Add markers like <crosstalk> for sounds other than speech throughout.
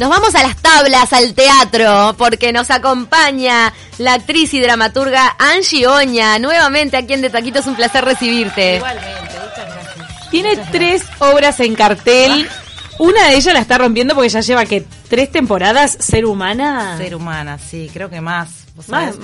Nos vamos a las tablas, al teatro, porque nos acompaña la actriz y dramaturga Angie Oña. Nuevamente aquí en De Taquito es un placer recibirte. Igualmente, muchas gracias. Tiene tres obras en cartel. Una de ellas la está rompiendo porque ya lleva que tres temporadas. Ser humana. Ser humana, sí, creo que más. ¿Vos Más.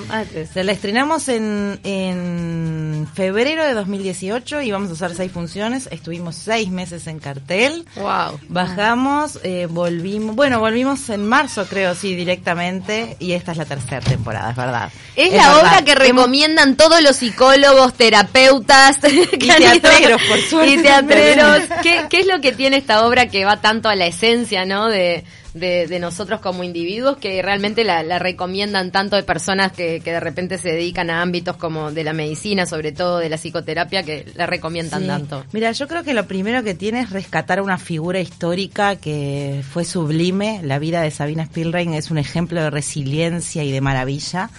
Se la estrenamos en, en febrero de 2018 y vamos a hacer seis funciones. Estuvimos seis meses en cartel. Wow. Bajamos, eh, volvimos, bueno, volvimos en marzo creo, sí, directamente, y esta es la tercera temporada, es verdad. Es, la verdad. obra que recomiendan todos los psicólogos, terapeutas <laughs> Y teatreros, por suerte, Y teatreros. ¿Qué, qué es lo que tiene esta obra que va tanto a la esencia, ¿no? De, de, de nosotros como individuos que realmente la, la recomiendan tanto de personas que, que de repente se dedican a ámbitos como de la medicina, sobre todo de la psicoterapia, que la recomiendan Sí. tanto. Mira, yo creo que lo primero que tiene es rescatar una figura histórica que fue sublime. La vida de Sabina Spielrein es un ejemplo de resiliencia y de maravilla.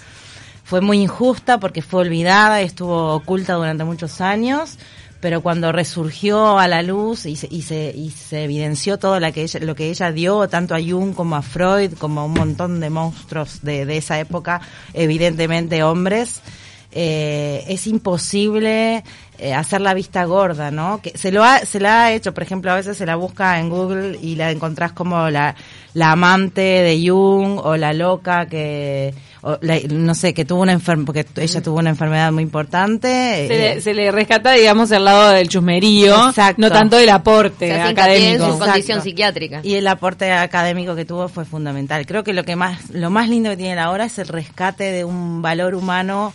Fue muy injusta porque fue olvidada, estuvo oculta durante muchos años, pero cuando resurgió a la luz y se, y se, y se evidenció todo la que ella- lo que ella dio, tanto a Jung como a Freud, como a un montón de monstruos de, de esa época, evidentemente hombres, eh, es imposible eh, hacer la vista gorda, ¿no? Que se lo ha, se la ha hecho, por ejemplo, a veces se la busca en Google y la encontrás como la, la amante de Jung o la loca que, o la- no sé, que tuvo una enfermedad, porque ella tuvo una enfermedad muy importante. Se eh, le, se le rescata, digamos, el lado del chusmerío, Exacto. no tanto del aporte hincapié en académico. su Exacto. condición psiquiátrica. Y el aporte académico que tuvo fue fundamental. Creo que lo que más, lo más lindo que tiene la obra es el rescate de un valor humano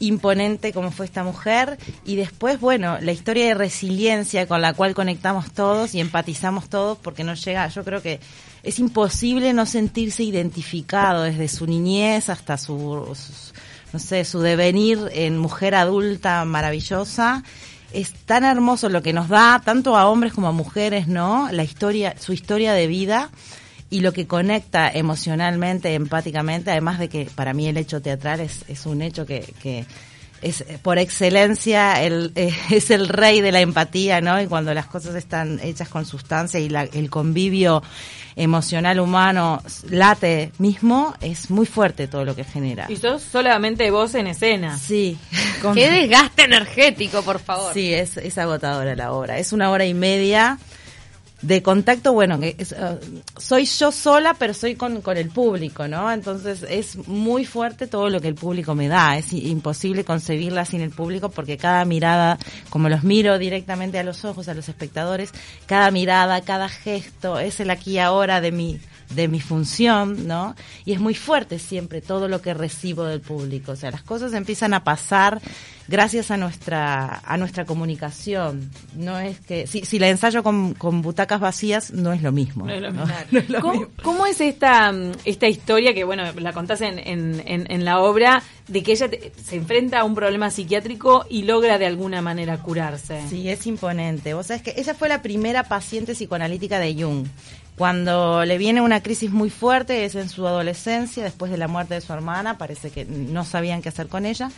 imponente como fue esta mujer y después, bueno, la historia de resiliencia con la cual conectamos todos y empatizamos todos porque no llega, yo creo que es imposible no sentirse identificado desde su niñez hasta su, no sé, su devenir en mujer adulta maravillosa. Es tan hermoso lo que nos da, tanto a hombres como a mujeres, ¿no? La historia, su historia de vida y lo que conecta emocionalmente, empáticamente, además de que para mí el hecho teatral es, es un hecho que, que es eh, por excelencia el, eh, <laughs> es el rey de la empatía, ¿no? Y cuando las cosas están hechas con sustancia y la- el convivio emocional humano late mismo, es muy fuerte todo lo que genera. Y sos solamente vos en escena. Sí. Con- Qué desgaste energético, por favor. Sí, es, es agotadora la obra. Es una hora y media de contacto, bueno, eh, soy yo sola, pero soy con, con el público, ¿no? Entonces es muy fuerte todo lo que el público me da. Es imposible concebirla sin el público porque cada mirada, como los miro directamente a los ojos, a los espectadores, cada mirada, cada gesto, es el aquí y ahora de mi de mi función, ¿no? Y es muy fuerte siempre todo lo que recibo del público, o sea, las cosas empiezan a pasar gracias a nuestra a nuestra comunicación. No es que si, si la ensayo con, con butacas vacías no es lo mismo. No es lo ¿no? mismo. <laughs> No es lo ¿Cómo, mismo. cómo es esta, mm, esta historia que, bueno, la contás en, en, en- en la obra, de que ella te- se enfrenta a un problema psiquiátrico y logra de alguna manera curarse? Sí, es imponente. Vos sabés que ella fue la primera paciente psicoanalítica de Jung. Cuando le viene una crisis muy fuerte, es en su adolescencia, después de la muerte de su hermana, parece que no sabían qué hacer con ella,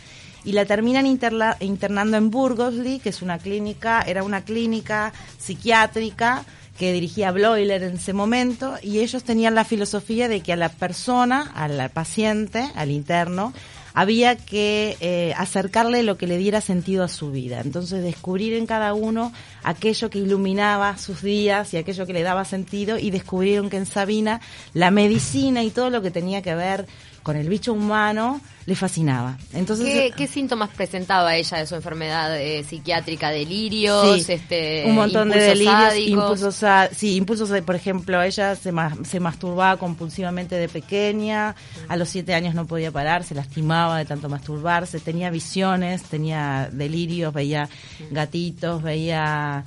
y la terminan interla- internando en Burgosley, que es una clínica, era una clínica psiquiátrica que dirigía Bloiler en ese momento, y ellos tenían la filosofía de que a la persona, al paciente, al interno, había que eh, acercarle lo que le diera sentido a su vida. Entonces descubrir en cada uno aquello que iluminaba sus días y aquello que le daba sentido y descubrieron que en Sabina la medicina y todo lo que tenía que ver con el bicho humano le fascinaba. Entonces ¿Qué, qué síntomas presentaba ella de su enfermedad eh, psiquiátrica? ¿Delirios? Sí, este, un montón de impulsos delirios, sádicos? impulsos, sa- sí, impulsos, de, por ejemplo, ella se, ma- se masturbaba compulsivamente de pequeña, a los siete años no podía parar, se lastimaba de tanto masturbarse, tenía visiones, tenía delirios, veía gatitos, veía,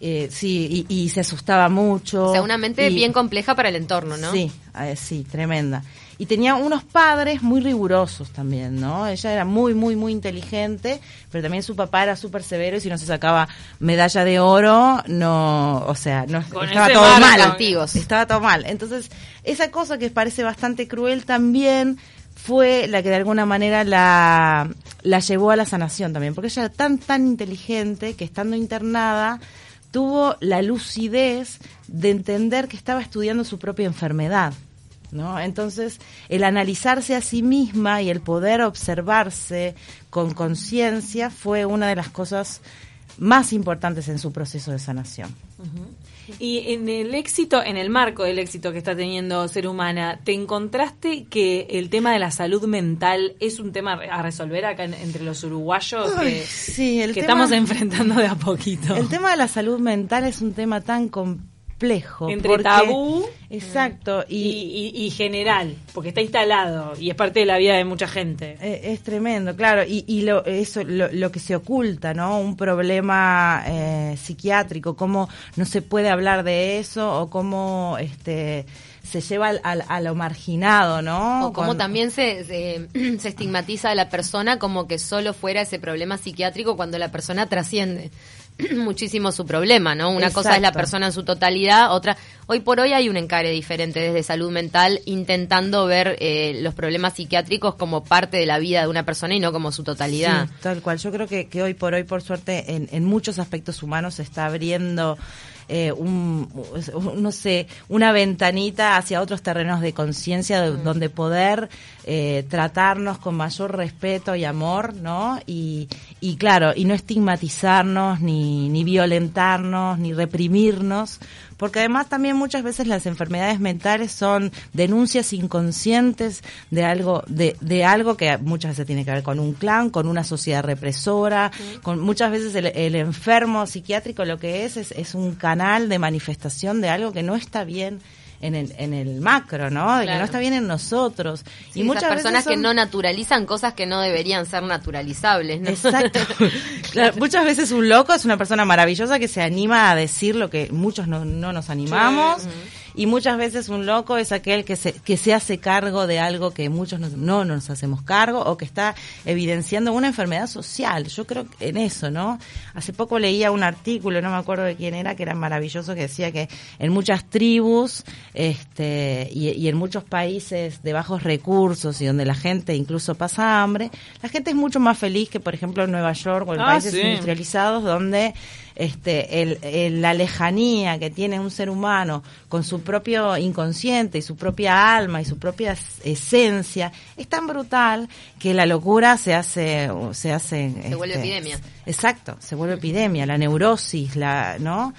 eh, sí, y, y se asustaba mucho. O sea, una mente y- bien compleja para el entorno, ¿no? Sí, eh, sí, tremenda. Y tenía unos padres muy rigurosos también, ¿no? Ella era muy, muy, muy inteligente, pero también su papá era súper severo y si no se sacaba medalla de oro, no, o sea, no Con estaba todo marco. mal. Castigos. Estaba todo mal. Entonces, esa cosa que parece bastante cruel también fue la que de alguna manera la, la llevó a la sanación también, porque ella era tan, tan inteligente que estando internada tuvo la lucidez de entender que estaba estudiando su propia enfermedad. ¿No? Entonces, el analizarse a sí misma y el poder observarse con conciencia fue una de las cosas más importantes en su proceso de sanación. Y en el éxito, en el marco del éxito que está teniendo Ser Humana, ¿te encontraste que el tema de la salud mental es un tema a resolver acá entre los uruguayos que, sí, el que estamos enfrentando de a poquito? El tema de la salud mental es un tema tan complejo entre tabú exacto y, general, porque está instalado y es parte de la vida de mucha gente. Eh, es, tremendo, claro, y, lo, eso lo, que se oculta, ¿no? Un problema eh, psiquiátrico, cómo no se puede hablar de eso o cómo este se lleva al, a lo marginado, ¿no? O como también se, se, <clears throat> se, estigmatiza a la persona como que solo fuera ese problema psiquiátrico cuando la persona trasciende. <clears throat> muchísimo su problema, ¿no? Una cosa es la persona en su totalidad, otra... Hoy por hoy hay un encare diferente desde salud mental intentando ver eh, los problemas psiquiátricos como parte de la vida de una persona y no como su totalidad. tal cual. Yo creo que, que hoy por hoy, por suerte, en, en muchos aspectos humanos se está abriendo eh, un, no sé, una ventanita hacia otros terrenos de conciencia mm. donde poder eh, tratarnos con mayor respeto y amor, ¿no? Y, y claro, y no estigmatizarnos, ni, ni violentarnos, ni reprimirnos, porque además también muchas veces las enfermedades mentales son denuncias inconscientes de algo de, de algo que muchas veces tiene que ver con un clan, con una sociedad represora, con muchas veces el, enfermo psiquiátrico lo que es, es es un canal de manifestación de algo que no está bien en el, en el macro, ¿no? De que no está bien en nosotros. y muchas personas que no naturalizan cosas que no deberían ser naturalizables, ¿no? Exacto. <laughs> muchas veces un loco es una persona maravillosa que se anima a decir lo que muchos no, no nos animamos y muchas veces un loco es aquel que se, que se hace cargo de algo que muchos no, nos hacemos cargo o que está evidenciando una enfermedad social. Yo creo en eso, ¿no? Hace poco leía un artículo, no me acuerdo de quién era, que era maravilloso, que decía que en muchas tribus este, y, en muchos países de bajos recursos y donde la gente incluso pasa hambre, la gente es mucho más feliz que, por ejemplo, en Nueva York o en ah, países industrializados donde este, el, la lejanía que tiene un ser humano con su propio inconsciente y su propia alma y su propia esencia es tan brutal que la locura se hace se hace se vuelve este, epidemia. Exacto se vuelve epidemia la neurosis la no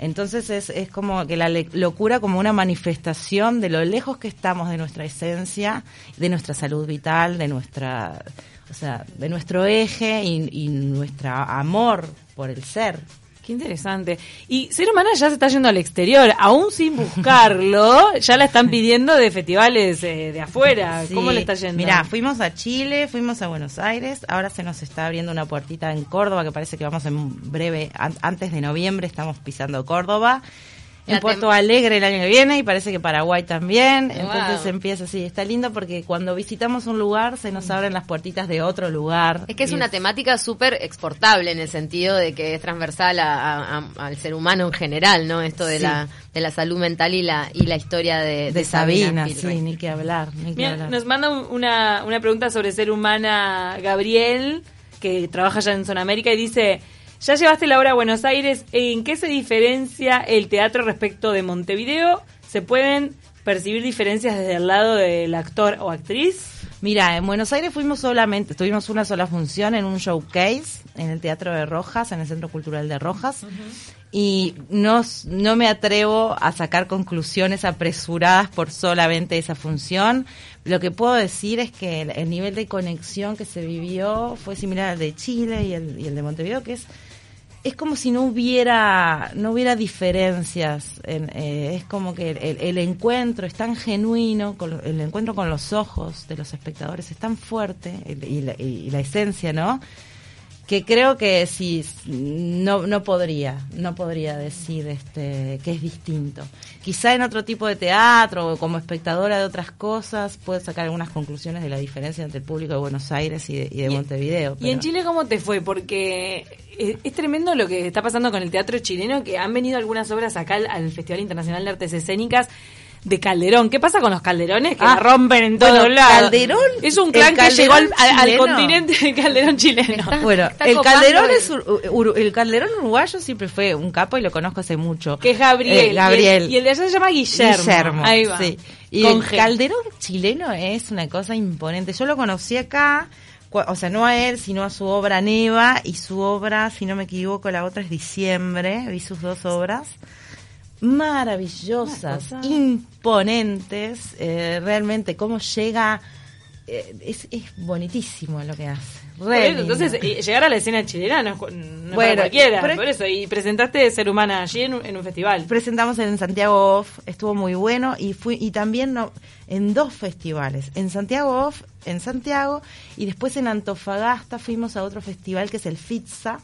entonces es, es como que la locura como una manifestación de lo lejos que estamos de nuestra esencia, de nuestra salud vital, de nuestra, o sea, de nuestro eje y, y nuestro amor por el ser. Qué interesante. Y Ser Humana ya se está yendo al exterior, aún sin buscarlo, <laughs> ya la están pidiendo de festivales eh, de afuera. ¿Cómo le está yendo? Mira, fuimos a Chile, fuimos a Buenos Aires, ahora se nos está abriendo una puertita en Córdoba que parece que vamos en breve, antes de noviembre estamos pisando Córdoba en Puerto Alegre el año que viene y parece que Paraguay también. Entonces empieza así. Está lindo porque cuando visitamos un lugar se nos abren las puertitas de otro lugar. Es que es una temática súper exportable en el sentido de que es transversal al ser humano en general, ¿no? Esto de la de la salud mental y la y la historia de, de, Sabina. sí, ni que hablar. Nos manda una, una pregunta sobre ser humana Gabriel, que trabaja ya en Zona América y dice... Ya llevaste la obra a Buenos Aires. ¿En qué se diferencia el teatro respecto de Montevideo? ¿Se pueden percibir diferencias desde el lado del actor o actriz? Mira, en Buenos Aires fuimos solamente, tuvimos una sola función en un showcase en el Teatro de Rojas, en el Centro Cultural de Rojas. Y no, no me atrevo a sacar conclusiones apresuradas por solamente esa función. Lo que puedo decir es que el, nivel de conexión que se vivió fue similar al de Chile y el, y el de Montevideo, que es es como si no hubiera no hubiera diferencias eh, es como que el, encuentro es tan genuino el encuentro con los ojos de los espectadores es tan fuerte y la, y la esencia no que creo que sí no no podría no podría decir este que es distinto. Quizá en otro tipo de teatro o como espectadora de otras cosas puedes sacar algunas conclusiones de la diferencia entre el público de Buenos Aires y de, Montevideo y en Chile cómo te fue porque es tremendo lo que está pasando con el teatro chileno que han venido algunas obras acá al Festival Internacional de Artes Escénicas de Calderón. ¿Qué pasa con los Calderones? Que Ah, la rompen en todos bueno, lados. Calderón, Es un clan que llegó al, continente de Calderón chileno. Bueno, está el Calderón el- es ur- ur- el Calderón uruguayo siempre fue un capo y lo conozco hace mucho. Que es Gabriel. Eh, Gabriel. Y el, y el de allá se llama Guillermo. Guillermo, Ahí va. sí. Y Con el G. Calderón chileno es una cosa imponente. Yo lo conocí acá, o sea, no a él, sino a su obra Neva y su obra, si no me equivoco, la otra es Diciembre. Vi sus dos obras. Maravillosas, imponentes, eh, realmente cómo llega, eh, es, es bonitísimo lo que hace. Entonces, eh, llegar a la escena chilena no es, cu- no es Bueno, para cualquiera. pero- por eso, y presentaste Ser Humana allí en, un- en un festival. presentamos en Santiago Off, estuvo muy bueno y fui y también no, en dos festivales, en Santiago Off, en Santiago y después en Antofagasta fuimos a otro festival que es el FITSA,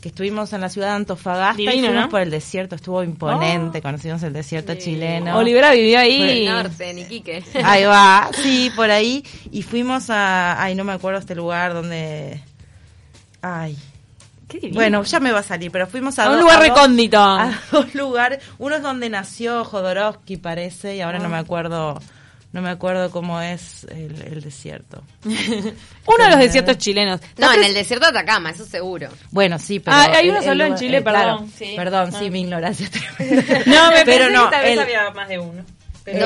que estuvimos en la ciudad de Antofagasta y fuimos ¿no? por el desierto, estuvo imponente, Oh. conocimos el desierto chileno. Olivera vivió ahí. El norte, en Iquique. Ahí va, <laughs> sí, por ahí y fuimos a ay, no me acuerdo este lugar donde ay, Qué bueno, ya me va a salir, pero fuimos a, A un lugar a dos- recóndito. <laughs> a dos lugares. Uno es donde nació Jodorowsky, parece, y ahora no Ah. me acuerdo, no me acuerdo cómo es el, el desierto. <laughs> Uno de los desiertos chilenos. No, en el desierto de Atacama, eso seguro. Bueno, sí, pero Ah, hay uno el solo en Chile, eh, claro, perdón, sí. perdón, Ah. sí, mi ignorancia. <laughs> No, me pero pensé no, que tal vez el- había más de uno.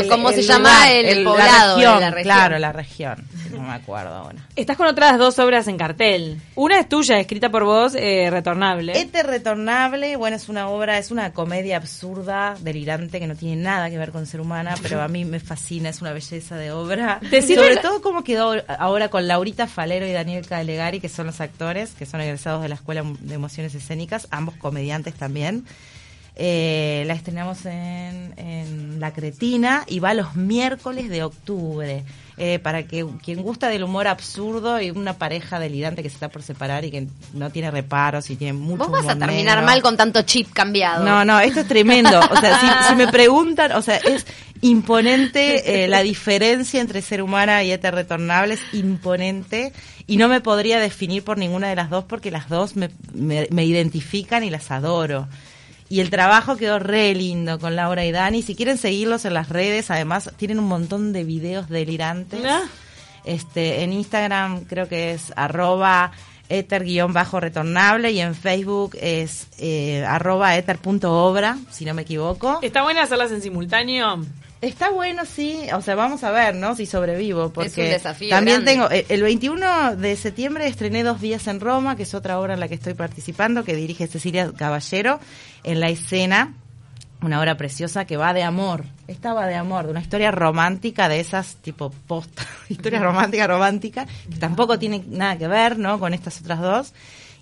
¿Cómo se llama el la poblado de la región? Claro, la región. No me acuerdo ahora. Estás con otras dos obras en cartel. Una es tuya, escrita por vos, eh, Retornable. Este retornable, bueno, es una obra, es una comedia absurda, delirante, que no tiene nada que ver con ser humana, pero a mí me fascina, es una belleza de obra. ¿Te sirve Sobre todo cómo quedó ahora con Laurita Falero y Daniel Calegari, que son los actores, que son egresados de la Escuela de Emociones Escénicas, ambos comediantes también. Eh, la estrenamos en, en La Cretina y va los miércoles de octubre. Eh, para que quien gusta del humor absurdo y una pareja delirante que se está por separar y que no tiene reparos y tiene mucho Vos vas a terminar negro. mal con tanto chip cambiado. No, no, esto es tremendo. O sea, si, si me preguntan, o sea, es imponente eh, la diferencia entre ser humana y éter retornable, es imponente y no me podría definir por ninguna de las dos porque las dos me, me, me identifican y las adoro. Y el trabajo quedó re lindo con Laura y Dani. Si quieren seguirlos en las redes, además tienen un montón de videos delirantes. Ah. Este, en Instagram creo que es arroba éter-retornable y en Facebook es eh, arroba éter.obra, si no me equivoco. ¿Está buena hacerlas en simultáneo? Está bueno, sí. O sea, vamos a ver, ¿no? Si sobrevivo. Porque un desafío también grande. tengo. eh, El 21 de septiembre estrené Dos Días en Roma, que es otra obra en la que estoy participando, que dirige Cecilia Caballero, en la escena. Una obra preciosa que va de amor. Esta va de amor, de una historia romántica de esas tipo posta. <laughs> historia romántica, romántica. Que tampoco tiene nada que ver, ¿no? Con estas otras dos.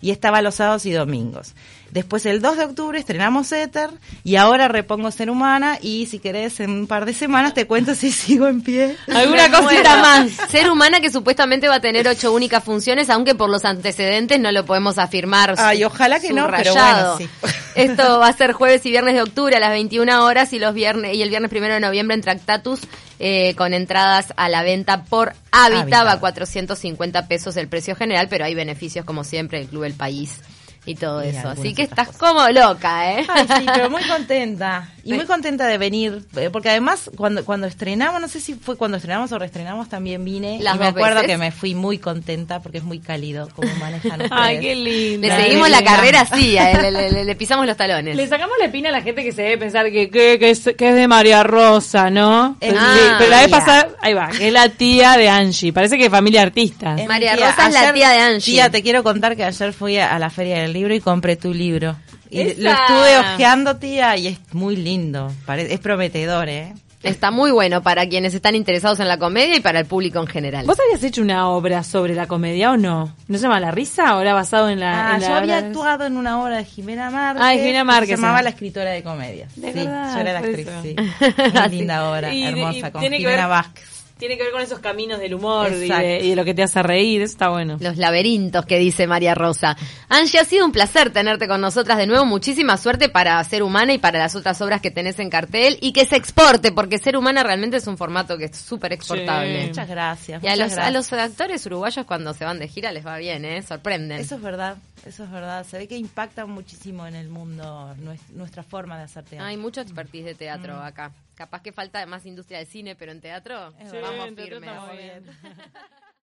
Y esta va los sábados y domingos. Después el 2 de octubre estrenamos Éter y ahora repongo Ser Humana y si querés en un par de semanas te cuento si <laughs> sigo en pie. ¿Alguna Me cosita muero. más? Ser humana que supuestamente va a tener ocho únicas funciones, aunque por los antecedentes no lo podemos afirmar. Ay, ojalá que no, pero bueno, sí. <laughs> Esto va a ser jueves y viernes de octubre a las 21 horas y los viernes y el viernes primero de noviembre en Tractatus eh, con entradas a la venta por va a 450 pesos el precio general, pero hay beneficios como siempre el Club El País y todo Y eso. Así que estás como loca, ¿eh? Ay, sí, pero muy contenta. <laughs> Y muy contenta de venir, eh, porque además cuando cuando estrenamos, no sé si fue cuando estrenamos o reestrenamos, también vine. Las y me acuerdo veces. que me fui muy contenta porque es muy cálido como manejan <laughs> ustedes. Ay, qué lindo. Le seguimos la carrera así, le, le- le- le pisamos los talones. Le sacamos la espina a la gente que se debe pensar que, que, que es, que es de María Rosa, ¿no? Es Pero, mi sí, pero la vez pasada, ahí va, que es la tía de Angie. Parece que es familia artista. María tía. Rosa es la tía de Angie. Tía, te quiero contar que ayer fui a, a la Feria del Libro y compré tu libro. Y ¡Esa! lo estuve ojeando, tía, y es muy lindo. Pare- es prometedor, ¿eh? Está muy bueno para quienes están interesados en la comedia y para el público en general. ¿Vos habías hecho una obra sobre la comedia o no? ¿No se llama La Risa o era basado en la...? Ah, en la yo había obra- actuado en una obra de Jimena Márquez. Ah, Jimena Márquez, que Se llamaba ah. La escritora de comedia. De sí, verdad, yo era la actriz, eso. sí. <laughs> Muy linda obra, Y- y hermosa, con tiene que Jimena ver- Vázquez. Tiene que ver con esos caminos del humor y de, y de lo que te hace reír, eso está bueno. Los laberintos que dice María Rosa. Angie, ha sido un placer tenerte con nosotras de nuevo. Muchísima suerte para Ser Humana y para las otras obras que tenés en cartel y que se exporte, porque Ser Humana realmente es un formato que es súper exportable. Sí. Muchas gracias. Y a muchas los, a los actores uruguayos cuando se van de gira les va bien, ¿eh? Sorprenden. Eso es verdad, eso es verdad. Se ve que impacta muchísimo en el mundo nues- nuestra forma de hacer teatro. Hay mucho expertise de teatro acá. Capaz que falta más industria de cine, pero en teatro Sí, vamos en teatro <laughs>